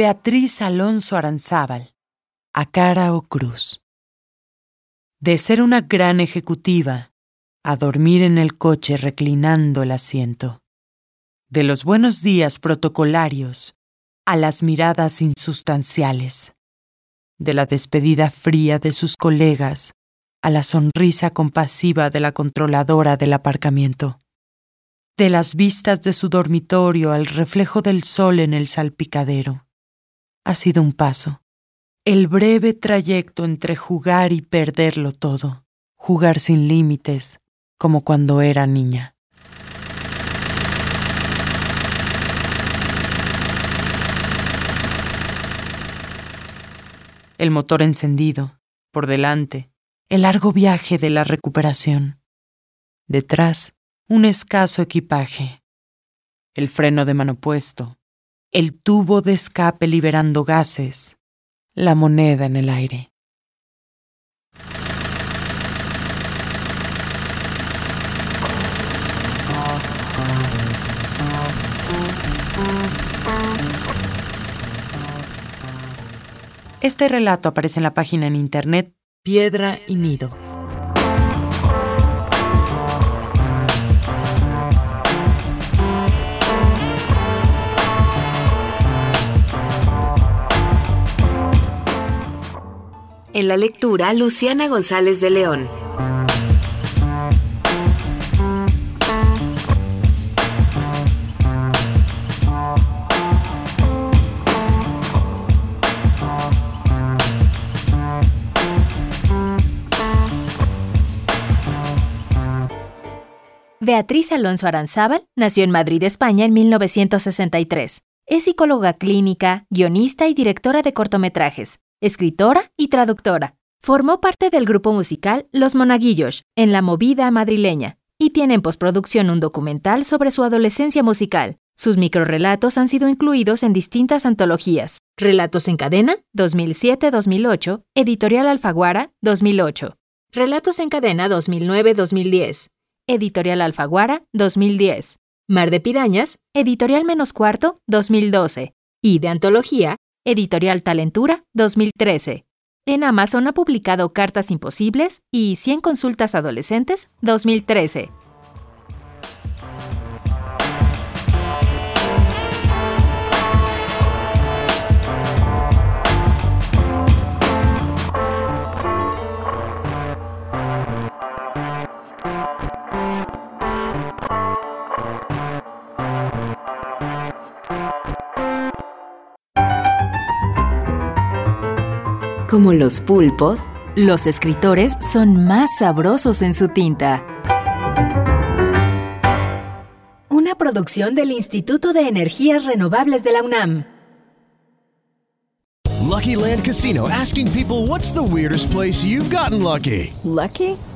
Beatriz Alonso Aranzábal, a cara o cruz. De ser una gran ejecutiva, a dormir en el coche reclinando el asiento. De los buenos días protocolarios a las miradas insustanciales. De la despedida fría de sus colegas a la sonrisa compasiva de la controladora del aparcamiento. De las vistas de su dormitorio al reflejo del sol en el salpicadero ha sido un paso. El breve trayecto entre jugar y perderlo todo. Jugar sin límites, como cuando era niña. El motor encendido, por delante, el largo viaje de la recuperación. Detrás, un escaso equipaje. El freno de mano puesto, el tubo de escape liberando gases, la moneda en el aire. Este relato aparece en la página en internet Piedra y Nido. En la lectura, Luciana González de León. Beatriz Alonso Aranzábal nació en Madrid, España, en 1963. Es psicóloga clínica, guionista y directora de cortometrajes, escritora y traductora. Formó parte del grupo musical Los Monaguillos en la movida madrileña y tiene en postproducción un documental sobre su adolescencia musical. Sus microrelatos han sido incluidos en distintas antologías. Relatos en cadena, 2007-2008, Editorial Alfaguara, 2008. Relatos en cadena 2009-2010. Editorial Alfaguara, 2010. Mar de Pirañas, Editorial Menos Cuarto, 2012. Y de Antología, Editorial Talentura, 2013. En Amazon ha publicado Cartas Imposibles y 100 Consultas Adolescentes, 2013. Como los pulpos, los escritores son más sabrosos en su tinta. Una producción del Instituto de Energías Renovables de la UNAM. Lucky Land Casino asking people what's the weirdest place you've gotten lucky? Lucky?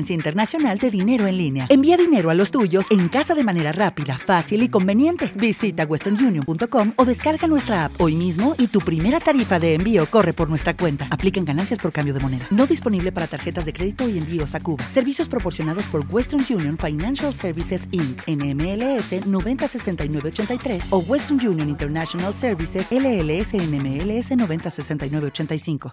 transferencia internacional de dinero en línea. Envía dinero a los tuyos en casa de manera rápida, fácil y conveniente. Visita westernunion.com o descarga nuestra app hoy mismo y tu primera tarifa de envío corre por nuestra cuenta. Aplican ganancias por cambio de moneda. No disponible para tarjetas de crédito y envíos a Cuba. Servicios proporcionados por Western Union Financial Services Inc. NMLS 906983 o Western Union International Services LLS NMLS 906985.